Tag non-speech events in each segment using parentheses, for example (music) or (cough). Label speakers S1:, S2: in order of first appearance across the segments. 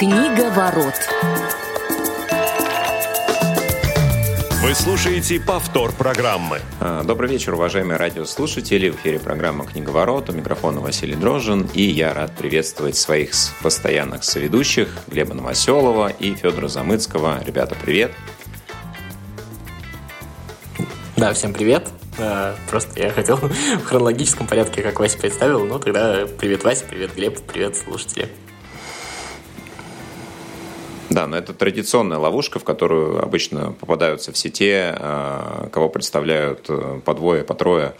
S1: Книга ворот.
S2: Вы слушаете повтор программы.
S3: А, добрый вечер, уважаемые радиослушатели. В эфире программа «Книговорот». У микрофона Василий Дрожжин. И я рад приветствовать своих постоянных соведущих Глеба Новоселова и Федора Замыцкого. Ребята, привет.
S4: Да, всем привет. А, просто я хотел (laughs) в хронологическом порядке, как Вася представил. Ну, тогда привет, Вася, привет, Глеб, привет, слушатели.
S3: Да, но это традиционная ловушка, в которую обычно попадаются все те, а, кого представляют э, по двое, по трое.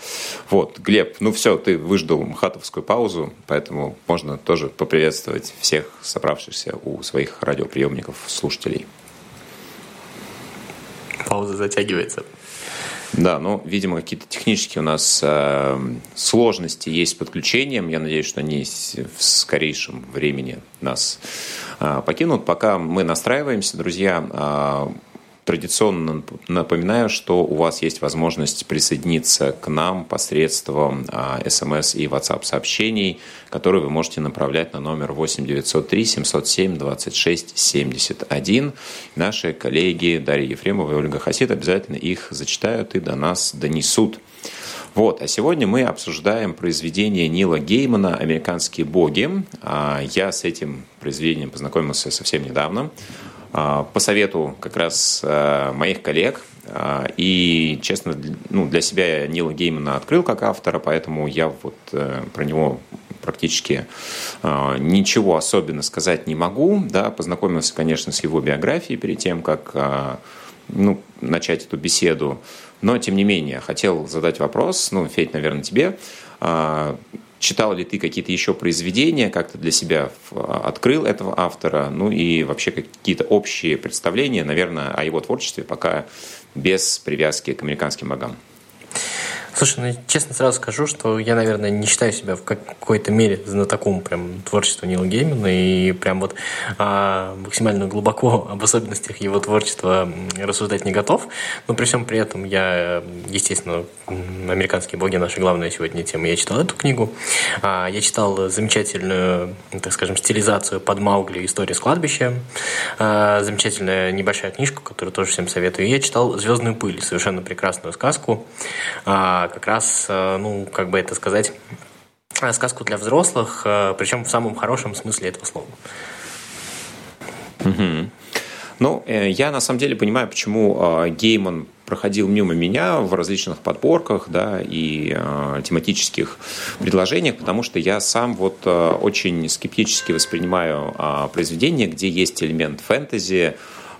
S3: Вот, Глеб, ну все, ты выждал хатовскую паузу, поэтому можно тоже поприветствовать всех собравшихся у своих радиоприемников слушателей.
S4: Пауза затягивается.
S3: Да, ну, видимо, какие-то технические у нас э, сложности есть с подключением. Я надеюсь, что они в скорейшем времени нас э, покинут. Пока мы настраиваемся, друзья, э, Традиционно напоминаю, что у вас есть возможность присоединиться к нам посредством смс и WhatsApp сообщений, которые вы можете направлять на номер 8 903 707 26 71. Наши коллеги Дарья Ефремова и Ольга Хасид обязательно их зачитают и до нас донесут. Вот. А сегодня мы обсуждаем произведение Нила Геймана «Американские боги». А, я с этим произведением познакомился совсем недавно. А, по совету как раз а, моих коллег. И, честно, ну, для себя я Нила Геймана открыл как автора, поэтому я вот э, про него практически ничего особенно сказать не могу. Да, познакомился, конечно, с его биографией перед тем, как ну, начать эту беседу. Но, тем не менее, хотел задать вопрос, ну, Федь, наверное, тебе. Читал ли ты какие-то еще произведения, как-то для себя открыл этого автора, ну и вообще какие-то общие представления, наверное, о его творчестве, пока без привязки к американским богам?
S4: Слушай, ну честно сразу скажу, что я, наверное, не считаю себя в какой-то мере знатоком прям творчества Нила Геймана и прям вот а, максимально глубоко (laughs) об особенностях его творчества рассуждать не готов. Но при всем при этом я, естественно, «Американские боги» наша главная сегодня тема. Я читал эту книгу. А, я читал замечательную, так скажем, стилизацию под Маугли «История с кладбища». А, замечательная небольшая книжка, которую тоже всем советую. Я читал «Звездную пыль», совершенно прекрасную сказку. А, как раз, э, ну, как бы это сказать, э, сказку для взрослых, э, причем в самом хорошем смысле этого слова.
S3: Угу. Ну, я на самом деле понимаю, почему Гейман проходил мимо меня в различных подборках да, и э, тематических предложениях, потому что я сам вот э, очень скептически воспринимаю э, произведения, где есть элемент фэнтези,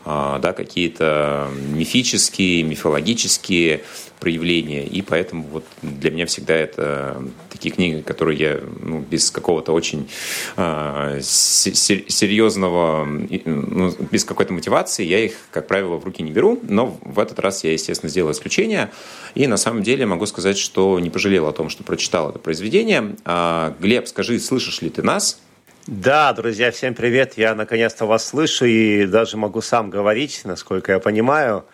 S3: э, да, какие-то мифические, мифологические проявления, и поэтому вот для меня всегда это такие книги, которые я ну, без какого-то очень э, серьезного, ну, без какой-то мотивации, я их, как правило, в руки не беру, но в этот раз я, естественно, сделал исключение, и на самом деле могу сказать, что не пожалел о том, что прочитал это произведение. А, Глеб, скажи, слышишь ли ты нас?
S5: Да, друзья, всем привет. Я наконец-то вас слышу и даже могу сам говорить, насколько я понимаю.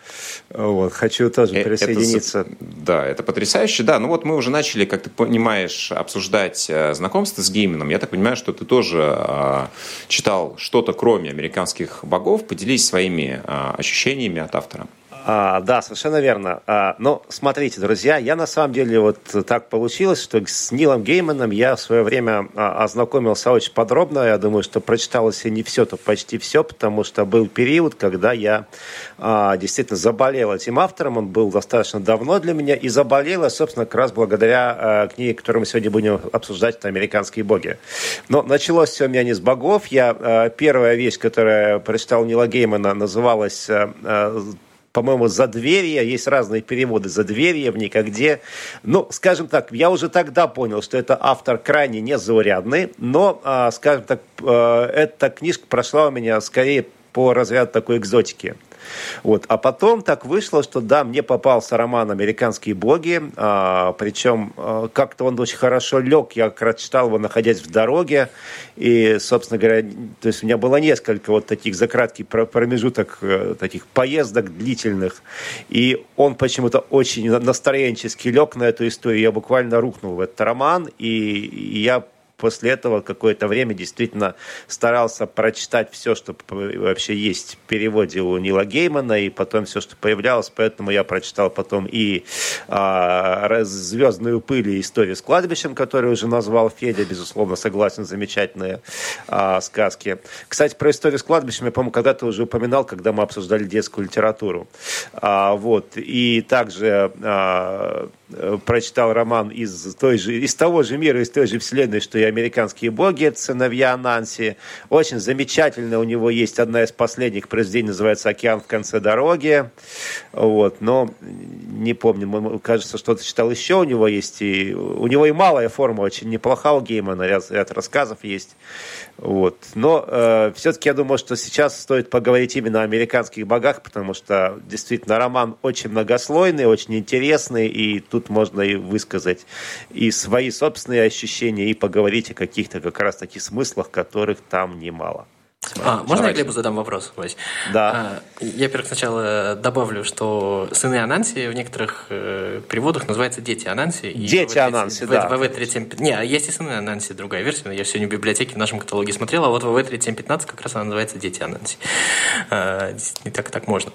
S5: Вот, хочу тоже э, присоединиться.
S3: Это, да, это потрясающе. Да, ну вот мы уже начали, как ты понимаешь, обсуждать э, знакомство с геймином. Я так понимаю, что ты тоже э, читал что-то кроме американских богов. Поделись своими э, ощущениями от автора.
S5: А, да, совершенно верно. А, но смотрите, друзья, я на самом деле вот так получилось, что с Нилом Гейманом я в свое время а, ознакомился очень подробно. Я думаю, что прочитал, если не все, то почти все, потому что был период, когда я а, действительно заболел этим автором. Он был достаточно давно для меня и заболел, я, собственно, как раз благодаря а, книге, которую мы сегодня будем обсуждать, это «Американские боги». Но началось все у меня не с богов. Я, а, первая вещь, которая прочитал Нила Геймана, называлась а, а, по-моему, «Задверье». Есть разные переводы «Задверье», «В никогде». Ну, скажем так, я уже тогда понял, что это автор крайне незаурядный, но, а, скажем так, э, эта книжка прошла у меня скорее по разряду такой экзотики. Вот. А потом так вышло, что да, мне попался роман «Американские боги», а, причем а, как-то он очень хорошо лег, я как раз читал его, находясь в дороге, и, собственно говоря, то есть у меня было несколько вот таких за краткий промежуток э, таких поездок длительных, и он почему-то очень настроенчески лег на эту историю, я буквально рухнул в этот роман, и я после этого какое-то время действительно старался прочитать все, что вообще есть в переводе у Нила Геймана, и потом все, что появлялось, поэтому я прочитал потом и а, «Звездную пыль» и «Историю с кладбищем», которую уже назвал Федя, безусловно, согласен, замечательные а, сказки. Кстати, про «Историю с кладбищем» я, по-моему, когда-то уже упоминал, когда мы обсуждали детскую литературу. А, вот. И также а, прочитал роман из, той же, из того же мира, из той же вселенной, что и «Американские боги», это «Сыновья Нанси». Очень замечательно у него есть одна из последних произведений, называется «Океан в конце дороги». Вот. Но не помню, кажется, что-то читал еще у него есть. И, у него и малая форма очень неплоха у Геймана, ряд, ряд рассказов есть. Вот. Но э, все-таки я думаю, что сейчас стоит поговорить именно о американских богах, потому что действительно роман очень многослойный, очень интересный, и тут можно и высказать и свои собственные ощущения, и поговорить о каких-то как раз таки смыслах, которых там немало.
S4: А, можно я Глебу задам вопрос, Вась?
S5: Да.
S4: А, я, во-первых, сначала добавлю, что сыны Ананси в некоторых э, переводах называются дети Ананси.
S5: Дети Ананси, да.
S4: В ВВ-3715. Не, а есть и сыны Ананси, другая версия. Я сегодня в библиотеке в нашем каталоге смотрел, а вот в ВВ-3715 как раз она называется Дети Ананси. А, не так так можно.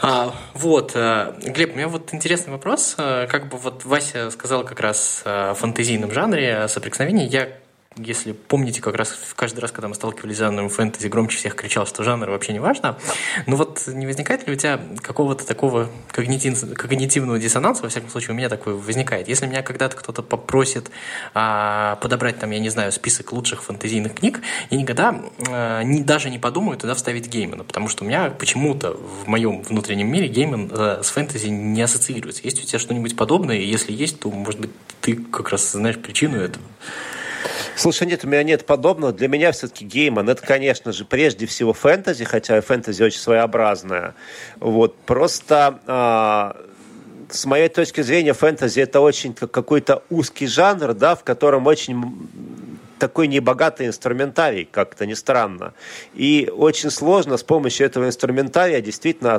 S4: А, вот, а, Глеб, у меня вот интересный вопрос. А, как бы вот Вася сказал как раз о фантазийном жанре, о соприкосновении. Я если помните, как раз каждый раз, когда мы сталкивались с жанром фэнтези, громче всех кричал, что жанр вообще не важно. Ну вот не возникает ли у тебя какого-то такого когнитив, когнитивного диссонанса, во всяком случае, у меня такой возникает. Если меня когда-то кто-то попросит а, подобрать там, я не знаю, список лучших фэнтезийных книг, я никогда а, не, даже не подумаю туда вставить Геймана, потому что у меня почему-то в моем внутреннем мире Гейман а, с фэнтези не ассоциируется. Есть у тебя что-нибудь подобное? Если есть, то, может быть, ты как раз знаешь причину этого?
S5: Слушай, нет, у меня нет подобного. Для меня все-таки Гейман, это, конечно же, прежде всего фэнтези, хотя фэнтези очень своеобразная. Вот, просто... А с моей точки зрения, фэнтези это очень какой-то узкий жанр, да, в котором очень такой небогатый инструментарий, как-то не странно. И очень сложно с помощью этого инструментария действительно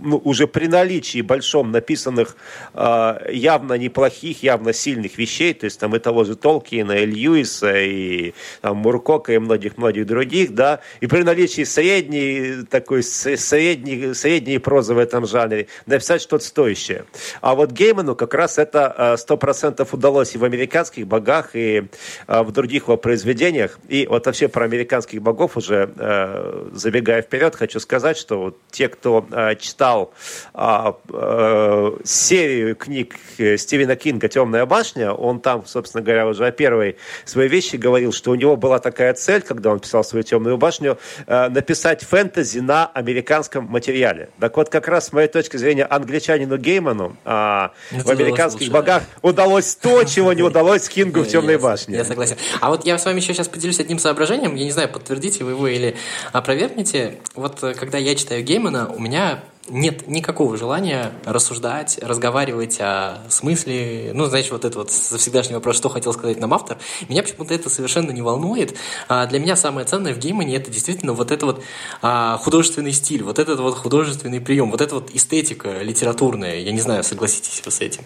S5: ну, уже при наличии большом написанных э, явно неплохих, явно сильных вещей, то есть там и того же Толкина, и Льюиса, и там, Муркока, и многих-многих других, да, и при наличии средней, такой средней, средней прозы в этом жанре написать что-то стоящее. А вот Гейману как раз это сто процентов удалось и в американских богах, и э, в других их произведениях. И вот вообще про американских богов уже э, забегая вперед, хочу сказать, что вот те, кто э, читал э, э, серию книг Стивена Кинга «Темная башня», он там, собственно говоря, уже о первой своей вещи говорил, что у него была такая цель, когда он писал свою «Темную башню», э, написать фэнтези на американском материале. Так вот, как раз с моей точки зрения, англичанину Гейману э, в американских богах удалось то, чего не удалось Кингу в (laughs) «Темной башне».
S4: Я согласен. А вот я с вами еще сейчас поделюсь одним соображением. Я не знаю, подтвердите вы его или опровергните. Вот э, когда я читаю Геймана, у меня нет никакого желания рассуждать, разговаривать о смысле, ну, знаете, вот это вот всегдашний вопрос, что хотел сказать нам автор, меня почему-то это совершенно не волнует. А для меня самое ценное в геймане это действительно вот это вот а, художественный стиль, вот этот вот художественный прием, вот эта вот эстетика литературная. Я не знаю, согласитесь вы с этим.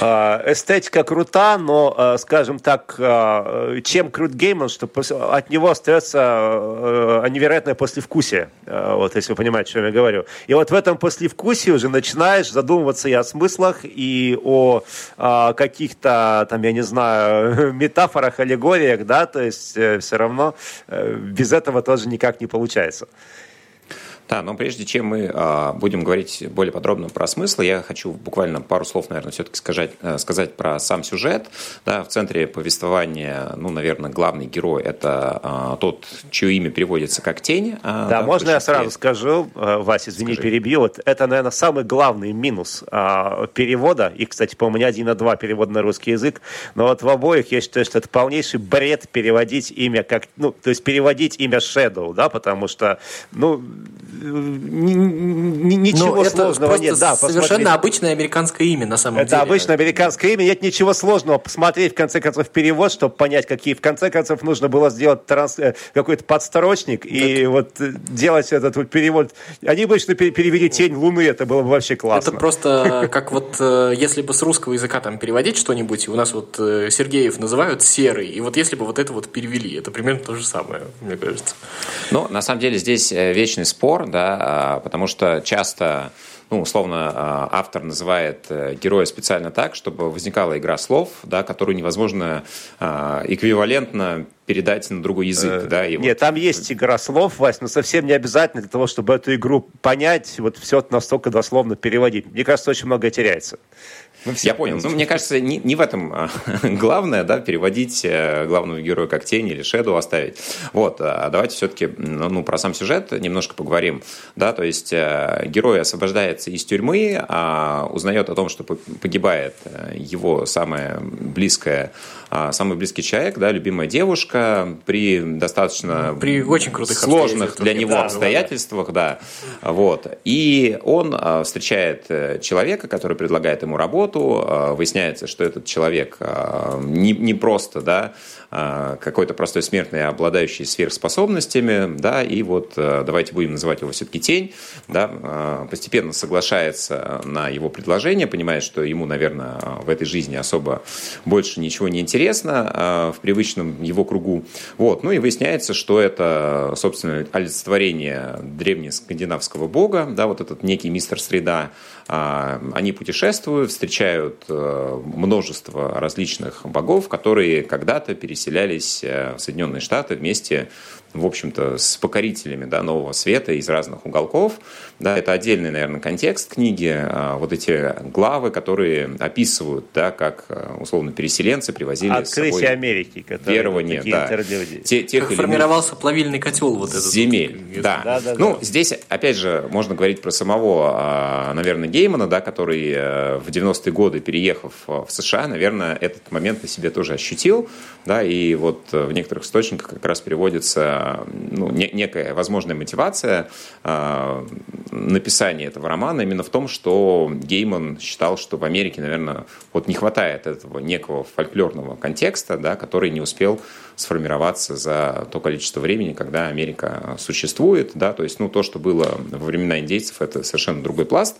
S5: А, эстетика крута, но, а, скажем так, а, чем крут гейман, что от него остается невероятное послевкусие, вот если вы понимаете, о чем я говорю. И вот в этом этом послевкусии уже начинаешь задумываться и о смыслах, и о а, каких-то, там, я не знаю, (laughs) метафорах, аллегориях, да, то есть э, все равно э, без этого тоже никак не получается.
S3: Да, но прежде чем мы а, будем говорить более подробно про смысл, я хочу буквально пару слов, наверное, все-таки сказать, э, сказать про сам сюжет. Да, в центре повествования, ну, наверное, главный герой – это а, тот, чье имя переводится как «тень».
S5: А, да, да, можно я сразу скажу, э, Вася, извини, Скажи. перебью. Вот это, наверное, самый главный минус перевода. И, кстати, по-моему, не один, а два перевода на русский язык. Но вот в обоих я считаю, что это полнейший бред переводить имя как... Ну, то есть переводить имя Shadow, да, потому что, ну, ничего
S4: ну,
S5: сложного нет.
S4: Да, совершенно обычное американское имя на самом
S5: это
S4: деле.
S5: Это обычное американское имя, нет ничего сложного. Посмотреть, в конце концов, перевод, чтобы понять, какие. В конце концов, нужно было сделать транс... Э, какой-то подстрочник так. и вот э, делать этот вот перевод. Они обычно перевели «Тень Луны», это было бы вообще классно.
S4: Это просто как вот, э, если бы с русского языка там переводить что-нибудь, у нас вот Сергеев называют «серый», и вот если бы вот это вот перевели, это примерно то же самое, мне кажется.
S3: Ну, на самом деле, здесь вечный спор, да, а, потому что часто ну, условно, а, автор называет э, героя специально так, чтобы возникала игра слов, да, которую невозможно а, эквивалентно передать на другой язык. Э, да,
S5: и нет, вот... там есть игра слов, Вась, но совсем не обязательно для того, чтобы эту игру понять, вот все настолько дословно переводить. Мне кажется, очень многое теряется.
S3: Все Я понял. Ну, мне кажется, не, не в этом а, (laughs) главное, да, переводить э, главного героя как тень или шеду оставить. Вот, а давайте все-таки ну, ну, про сам сюжет немножко поговорим. Да, то есть э, герой освобождается из тюрьмы, а узнает о том, что погибает его самая близкая а, самый близкий человек, да, любимая девушка при достаточно
S4: при очень крутых
S3: сложных для него да, обстоятельствах, да, да, вот. И он встречает э, человека, который предлагает ему работу, а, выясняется, что этот человек не, не просто, да, какой-то простой смертный, обладающий сверхспособностями, да, и вот давайте будем называть его все-таки тень, да, постепенно соглашается на его предложение, понимает, что ему, наверное, в этой жизни особо больше ничего не интересно, а, в привычном его кругу. Вот. Ну и выясняется, что это, собственно, олицетворение древнескандинавского бога, да, вот этот некий мистер Среда. А, они путешествуют, встречают э, множество различных богов, которые когда-то переселялись э, в Соединенные Штаты вместе в общем-то, с покорителями да, нового света из разных уголков. Да, это отдельный, наверное, контекст книги. А, вот эти главы, которые описывают, да, как, а, условно, переселенцы привозили
S5: Открытие с собой Америки,
S3: верование, да,
S4: те, тех как формировался плавильный котел вот этот.
S3: Земель, вот, да. Да, да. Ну, да. здесь, опять же, можно говорить про самого, а, наверное, Геймана, да, который э, в 90-е годы, переехав в США, наверное, этот момент на себе тоже ощутил, да, и вот в некоторых источниках как раз переводится ну, не, некая возможная мотивация э, написания этого романа именно в том, что Гейман считал, что в Америке, наверное, вот не хватает этого некого фольклорного контекста, да, который не успел сформироваться за то количество времени, когда Америка существует, да, то есть, ну, то, что было во времена индейцев, это совершенно другой пласт,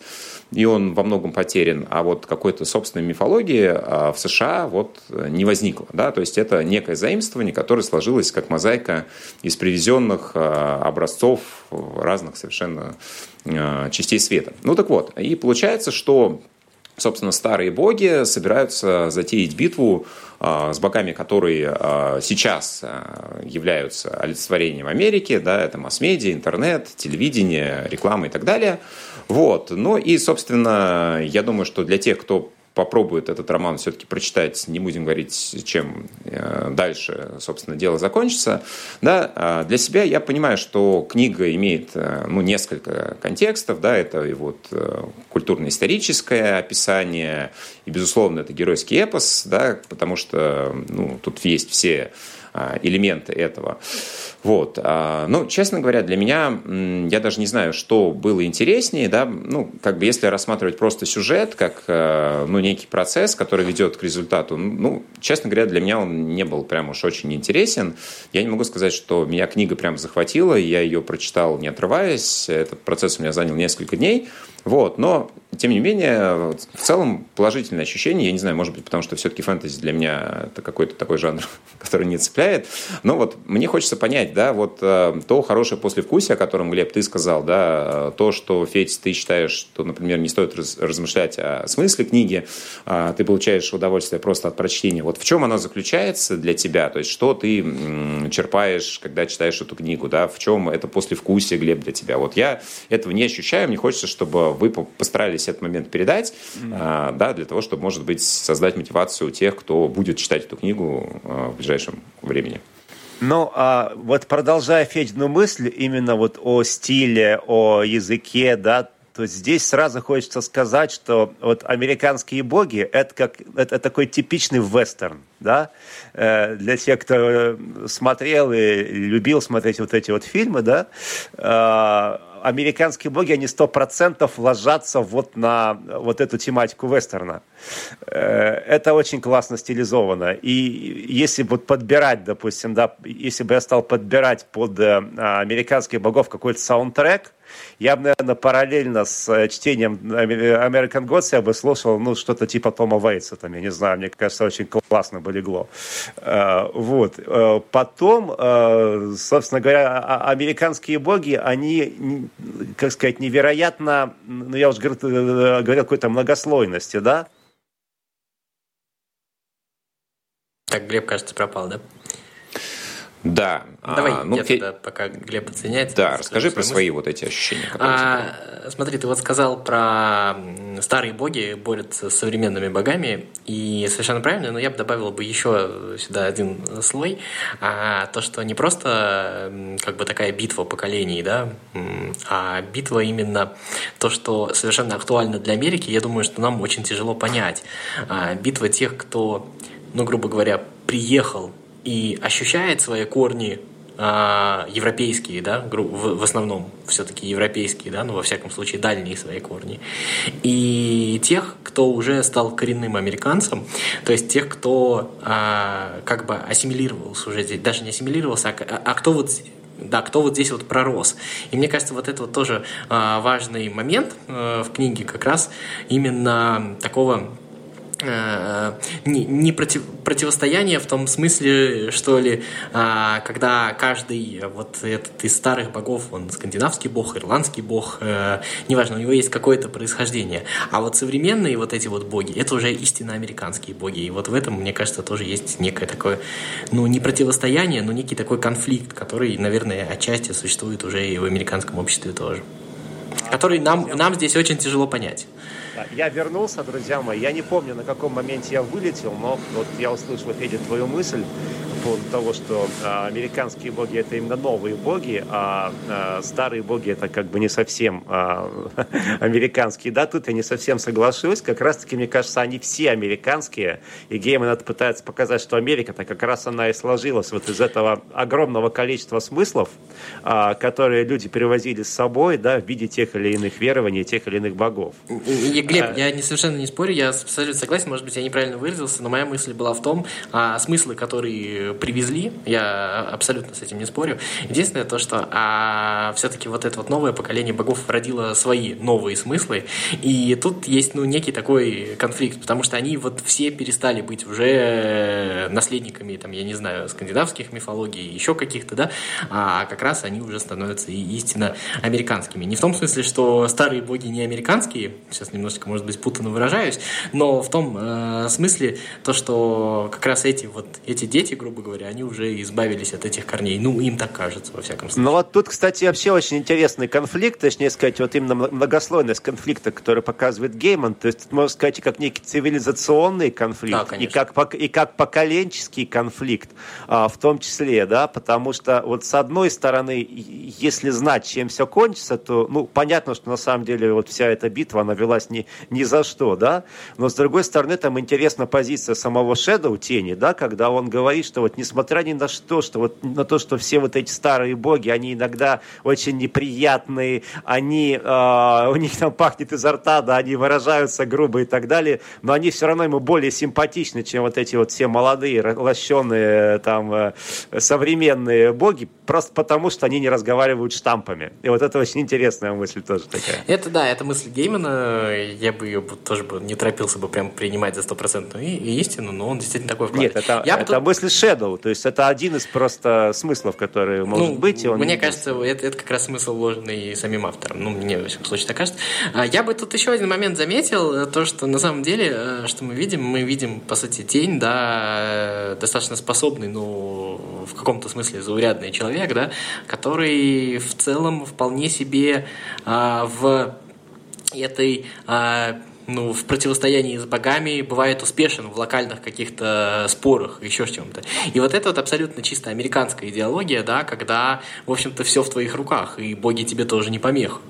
S3: и он во многом потерян, а вот какой-то собственной мифологии а, в США вот не возникло, да, то есть это некое заимствование, которое сложилось как мозаика из привезенных а, образцов разных совершенно а, частей света. Ну так вот, и получается, что собственно, старые боги собираются затеять битву с богами, которые сейчас являются олицетворением Америки, да, это масс-медиа, интернет, телевидение, реклама и так далее. Вот. Ну и, собственно, я думаю, что для тех, кто попробует этот роман все-таки прочитать, не будем говорить, чем э, дальше, собственно, дело закончится. Да, а для себя я понимаю, что книга имеет э, ну, несколько контекстов. Да, это и вот э, культурно-историческое описание, и, безусловно, это геройский эпос, да, потому что ну, тут есть все элементы этого. Вот. А, ну, честно говоря, для меня, я даже не знаю, что было интереснее, да, ну, как бы если рассматривать просто сюжет, как, э, ну, некий процесс, который ведет к результату, ну, честно говоря, для меня он не был прям уж очень интересен. Я не могу сказать, что меня книга прям захватила, я ее прочитал не отрываясь, этот процесс у меня занял несколько дней, вот, но, тем не менее, в целом положительное ощущение, я не знаю, может быть, потому что все-таки фэнтези для меня это какой-то такой жанр, (laughs) который не цепляет, но вот мне хочется понять, да, вот э, то хорошее послевкусие, о котором, Глеб, ты сказал, да, то, что, Федь, ты считаешь, что, например, не стоит раз, размышлять о смысле книги, а ты получаешь удовольствие просто от прочтения. Вот в чем оно заключается для тебя, то есть что ты черпаешь, когда читаешь эту книгу, да, в чем это послевкусие, Глеб, для тебя? Вот я этого не ощущаю, мне хочется, чтобы вы постарались этот момент передать, mm-hmm. да, для того, чтобы, может быть, создать мотивацию у тех, кто будет читать эту книгу а, в ближайшем времени.
S5: Ну, а вот продолжая Федину мысль именно вот о стиле, о языке, да, то здесь сразу хочется сказать, что вот американские боги это как это такой типичный вестерн, да, э, для тех, кто смотрел и любил смотреть вот эти вот фильмы, да, э, американские боги, они сто процентов ложатся вот на вот эту тематику вестерна. Э, это очень классно стилизовано. И если вот подбирать, допустим, да, если бы я стал подбирать под э, американских богов какой-то саундтрек, я бы, наверное, параллельно с э, чтением American Gods я бы слушал, ну, что-то типа Тома Вейтса, там, я не знаю, мне кажется, очень классно бы легло. Вот. Потом, собственно говоря, а, американские боги, они, как сказать, невероятно, ну, я уже говорил, какой-то многослойности, да,
S4: Так, Глеб, кажется, пропал, да?
S3: Да.
S4: Давай, а, ну, я тогда, пока Глеб оценяется.
S3: Да, расскажи про мысли. свои вот эти ощущения.
S4: А, смотри, ты вот сказал про старые боги борются с современными богами, и совершенно правильно, но я бы добавил бы еще сюда один слой, а, то, что не просто как бы такая битва поколений, да, а битва именно то, что совершенно актуально для Америки, я думаю, что нам очень тяжело понять. А, битва тех, кто ну, грубо говоря, приехал и ощущает свои корни а, европейские, да, в, в основном все-таки европейские, да, ну, во всяком случае, дальние свои корни. И тех, кто уже стал коренным американцем, то есть тех, кто а, как бы ассимилировался уже здесь, даже не ассимилировался, а, а кто вот да, кто вот здесь вот пророс. И мне кажется, вот это вот тоже а, важный момент а, в книге как раз именно такого Э, не, не против, противостояние в том смысле, что ли, а, когда каждый вот этот из старых богов, он скандинавский бог, ирландский бог, э, неважно, у него есть какое-то происхождение. А вот современные вот эти вот боги, это уже истинно американские боги. И вот в этом, мне кажется, тоже есть некое такое, ну, не противостояние, но некий такой конфликт, который, наверное, отчасти существует уже и в американском обществе тоже. Который нам, нам здесь очень тяжело понять.
S5: Я вернулся, друзья мои. Я не помню, на каком моменте я вылетел, но вот я услышал, Федя, твою мысль поводу того, что а, американские боги это именно новые боги, а, а старые боги это как бы не совсем а, (laughs) американские. Да, тут я не совсем соглашусь. Как раз-таки, мне кажется, они все американские. И Гейман пытается показать, что Америка-то как раз она и сложилась вот из этого огромного количества смыслов, а, которые люди перевозили с собой, да, в виде тех или иных верований, тех или иных богов.
S4: И, Глеб, а... я не, совершенно не спорю, я абсолютно согласен, может быть, я неправильно выразился, но моя мысль была в том, а, смыслы, которые привезли, я абсолютно с этим не спорю. Единственное то, что а, все-таки вот это вот новое поколение богов родило свои новые смыслы, и тут есть, ну, некий такой конфликт, потому что они вот все перестали быть уже наследниками, там, я не знаю, скандинавских мифологий, еще каких-то, да, а как раз они уже становятся и истинно американскими. Не в том смысле, что старые боги не американские, сейчас немножечко, может быть, путанно выражаюсь, но в том э, смысле то, что как раз эти вот эти дети, грубо говоря, они уже избавились от этих корней. Ну, им так кажется, во всяком случае.
S5: Ну вот тут, кстати, вообще очень интересный конфликт, точнее сказать, вот именно многослойность конфликта, который показывает Гейман. То есть, можно сказать, как некий цивилизационный конфликт да, и, как, и как поколенческий конфликт а, в том числе, да, потому что вот с одной стороны, если знать, чем все кончится, то, ну, понятно, что на самом деле вот вся эта битва, она велась ни, ни за что, да. Но с другой стороны, там интересна позиция самого Шэдоу, Тени, да, когда он говорит, что вот несмотря ни на что, что вот на то, что все вот эти старые боги, они иногда очень неприятные, они, э, у них там пахнет изо рта, да, они выражаются грубо и так далее, но они все равно ему более симпатичны, чем вот эти вот все молодые, лощеные, там, э, современные боги, просто потому, что они не разговаривают штампами. И вот это очень интересная мысль тоже такая.
S4: Это да, это мысль Геймана, я бы ее тоже бы не торопился бы прям принимать за стопроцентную истину, но он действительно такой вклад.
S5: Нет, это, я это тут... мысли Shadow, то есть это один из просто смыслов, которые может ну, быть. И
S4: он мне кажется, это, это как раз смысл вложенный самим автором. Ну, мне, во всяком случае, так кажется. А я бы тут еще один момент заметил, то, что на самом деле, э, что мы видим, мы видим, по сути, тень, да, э, достаточно способный, ну, в каком-то смысле заурядный человек, да, который в целом вполне себе а, в этой а, ну, в противостоянии с богами бывает успешен в локальных каких-то спорах, еще чем-то. И вот это вот абсолютно чисто американская идеология, да, когда, в общем-то, все в твоих руках, и боги тебе тоже не помеха.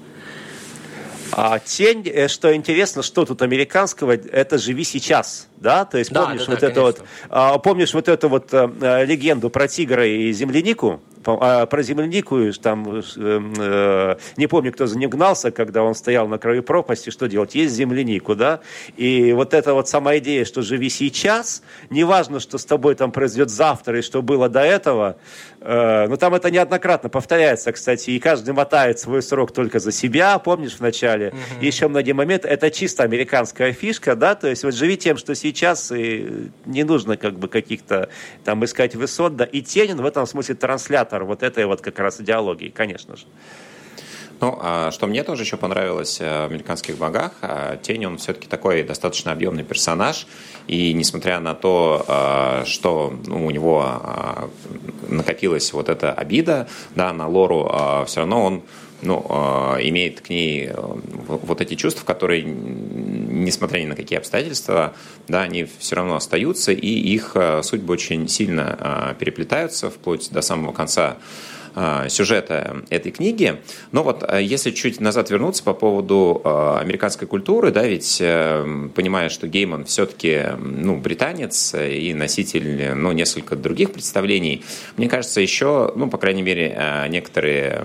S5: А тень, э, что интересно, что тут американского, это живи сейчас, да, то есть помнишь да, да, вот да, это вот, а, помнишь вот эту вот а, легенду про тигра и землянику, а, про землянику, там, э, не помню, кто за ним гнался, когда он стоял на краю пропасти, что делать? Есть землянику, да? И вот эта вот сама идея, что живи сейчас, неважно, что с тобой там произойдет завтра и что было до этого, э, но там это неоднократно повторяется, кстати, и каждый мотает свой срок только за себя, помнишь в начале? Угу. И еще многие моменты, это чисто американская фишка, да, то есть вот живи тем, что сейчас, и не нужно как бы каких-то там искать высот, да, и Тенин в этом смысле транслятор вот этой вот как раз идеологии, конечно же.
S3: Ну, а что мне тоже еще понравилось э, в «Американских богах», а, Тень, он все-таки такой достаточно объемный персонаж, и несмотря на то, а, что ну, у него накопилась вот эта обида да, на Лору, все равно он ну, имеет к ней э, вот эти чувства, которые, несмотря ни на какие обстоятельства, да, они все равно остаются, и их э, судьбы очень сильно переплетаются вплоть до самого конца а, сюжета этой книги. Но вот а, если чуть назад вернуться по поводу а, американской культуры, да, ведь э, понимая, что Гейман все-таки ну, британец и носитель ну, несколько других представлений, мне кажется, еще, ну, по крайней мере, некоторые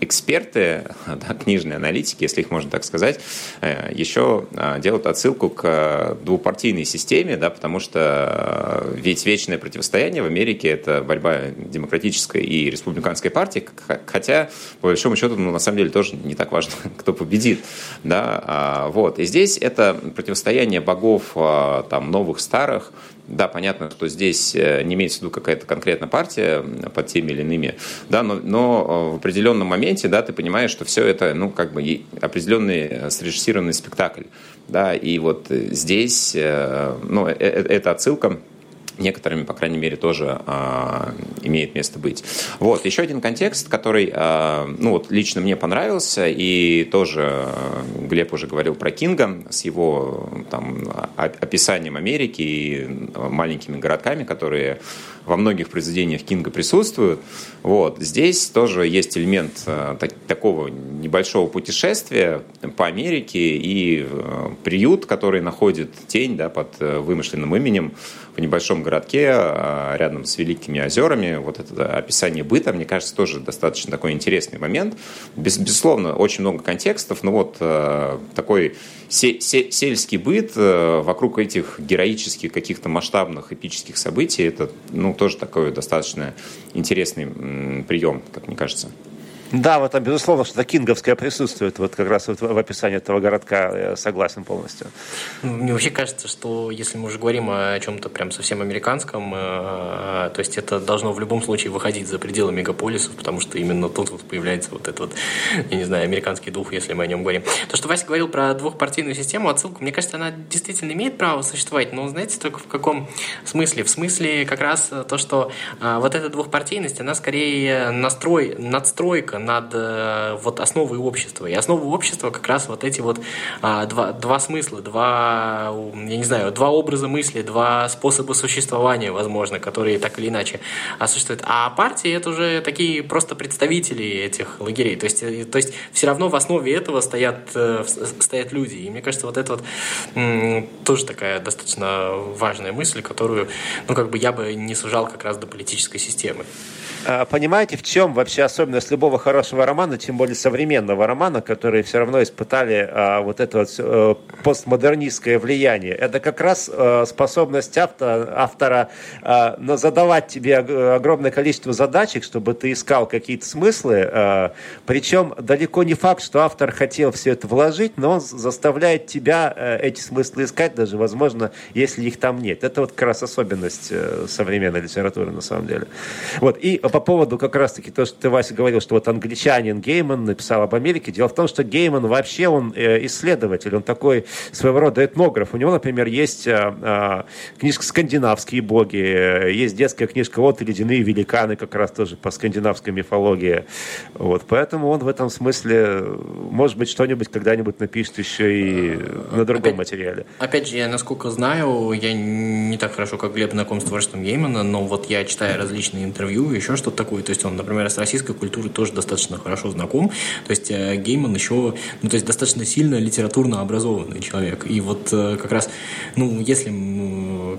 S3: эксперты, (laughs) да, книжные аналитики, если их можно так сказать, э, еще делают отсылку к двупартийной системе, да, потому что ведь вечное противостояние в Америке – это борьба демократической и республиканской республиканской партии, хотя, по большому счету, ну, на самом деле тоже не так важно, (laughs) кто победит. Да? А, вот. И здесь это противостояние богов а, там, новых, старых, да, понятно, что здесь э, не имеется в виду какая-то конкретная партия под теми или иными, да, но, но э, в определенном моменте, да, ты понимаешь, что все это, ну, как бы определенный э, срежиссированный спектакль, да, и вот здесь, ну, это отсылка некоторыми, по крайней мере, тоже э, имеет место быть. Вот, еще один контекст, который, э, ну вот, лично мне понравился, и тоже э, Глеб уже говорил про Кинга с его там описанием Америки и маленькими городками, которые во многих произведениях Кинга присутствуют. Вот. Здесь тоже есть элемент э, так, такого небольшого путешествия по Америке и э, приют, который находит тень да, под э, вымышленным именем в небольшом городке рядом с Великими озерами. Вот это описание быта, мне кажется, тоже достаточно такой интересный момент. Без, безусловно, очень много контекстов, но вот такой се, се, сельский быт вокруг этих героических каких-то масштабных эпических событий, это ну, тоже такой достаточно интересный прием, как мне кажется.
S5: Да, вот там, безусловно, что-то кинговское присутствует вот как раз вот в описании этого городка, я согласен полностью.
S4: Мне вообще кажется, что если мы уже говорим о чем-то прям совсем американском, э, то есть это должно в любом случае выходить за пределы мегаполисов, потому что именно тут вот появляется вот этот вот, я не знаю, американский дух, если мы о нем говорим. То, что Вася говорил про двухпартийную систему, отсылку, мне кажется, она действительно имеет право существовать, но знаете, только в каком смысле? В смысле как раз то, что э, вот эта двухпартийность, она скорее настрой, надстройка над э, вот основой общества. И основа общества как раз вот эти вот а, два, два смысла, два, я не знаю, два образа мысли, два способа существования, возможно, которые так или иначе существуют. А партии это уже такие просто представители этих лагерей. То есть, э, то есть все равно в основе этого стоят, э, стоят люди. И мне кажется, вот это вот тоже такая достаточно важная мысль, которую, ну, как бы я бы не сужал как раз до политической системы.
S5: А, понимаете, в чем вообще особенность любого хорошего романа, тем более современного романа, который все равно испытали а, вот это вот а, постмодернистское влияние? Это как раз а, способность автора, автора а, задавать тебе огромное количество задачек, чтобы ты искал какие-то смыслы. А, причем далеко не факт, что автор хотел все это вложить, но он заставляет тебя а, эти смыслы искать, даже, возможно, если их там нет. Это вот как раз особенность современной литературы на самом деле. Вот. И по поводу как раз-таки то, что ты, Вася, говорил, что вот англичанин Гейман написал об Америке. Дело в том, что Гейман вообще он э, исследователь, он такой своего рода этнограф. У него, например, есть э, э, книжка «Скандинавские боги», есть детская книжка «Вот и ледяные великаны», как раз тоже по скандинавской мифологии. Вот, поэтому он в этом смысле, может быть, что-нибудь когда-нибудь напишет еще и на другом опять, материале.
S4: Опять же, я, насколько знаю, я не так хорошо, как Глеб, знаком с творчеством Геймана, но вот я читаю различные интервью, еще что-то такое. То есть он, например, с российской культурой тоже достаточно хорошо знаком. То есть э, Гейман еще, ну, то есть достаточно сильно литературно образованный человек. И вот э, как раз, ну, если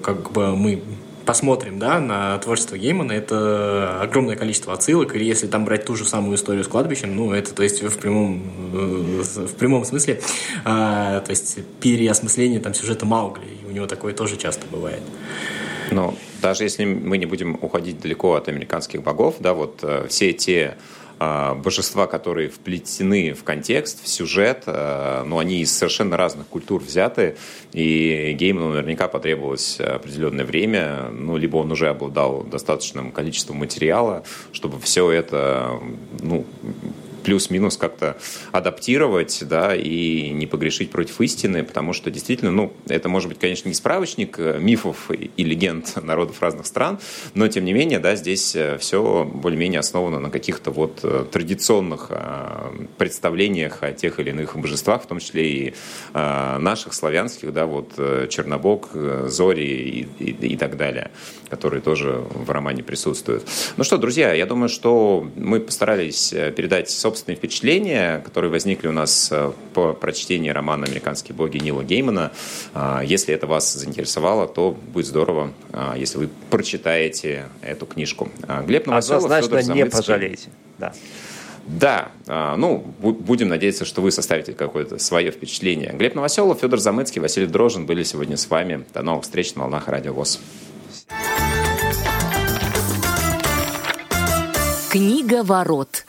S4: как бы мы посмотрим, да, на творчество Геймана, это огромное количество отсылок, или если там брать ту же самую историю с кладбищем, ну, это, то есть, в прямом, э, в прямом смысле, а, то есть, переосмысление там сюжета Маугли, и у него такое тоже часто бывает.
S3: Но даже если мы не будем уходить далеко от американских богов, да, вот все те божества, которые вплетены в контекст, в сюжет, а, но они из совершенно разных культур взяты, и Гейману наверняка потребовалось определенное время, ну, либо он уже обладал достаточным количеством материала, чтобы все это, ну, плюс-минус как-то адаптировать, да, и не погрешить против истины, потому что действительно, ну, это может быть, конечно, не справочник э, мифов и легенд (laughs) народов разных стран, но тем не менее, да, здесь э, все более-менее основано на каких-то вот э, традиционных представлениях о тех или иных божествах, в том числе и наших славянских, да, вот Чернобог, Зори и, и, и так далее, которые тоже в романе присутствуют. Ну что, друзья, я думаю, что мы постарались передать собственные впечатления, которые возникли у нас э, по прочтении романа «Американские боги» Нила Геймана. А, если это вас заинтересовало, то будет здорово, а, если вы прочитаете эту книжку. А, Глеб
S5: Новоселов, Однозначно Федор не пожалеете. Да.
S3: Да, ну, будем надеяться, что вы составите какое-то свое впечатление. Глеб Новоселов, Федор Замыцкий, Василий Дрожин были сегодня с вами. До новых встреч на волнах Радио ВОЗ.
S1: Книга ворот.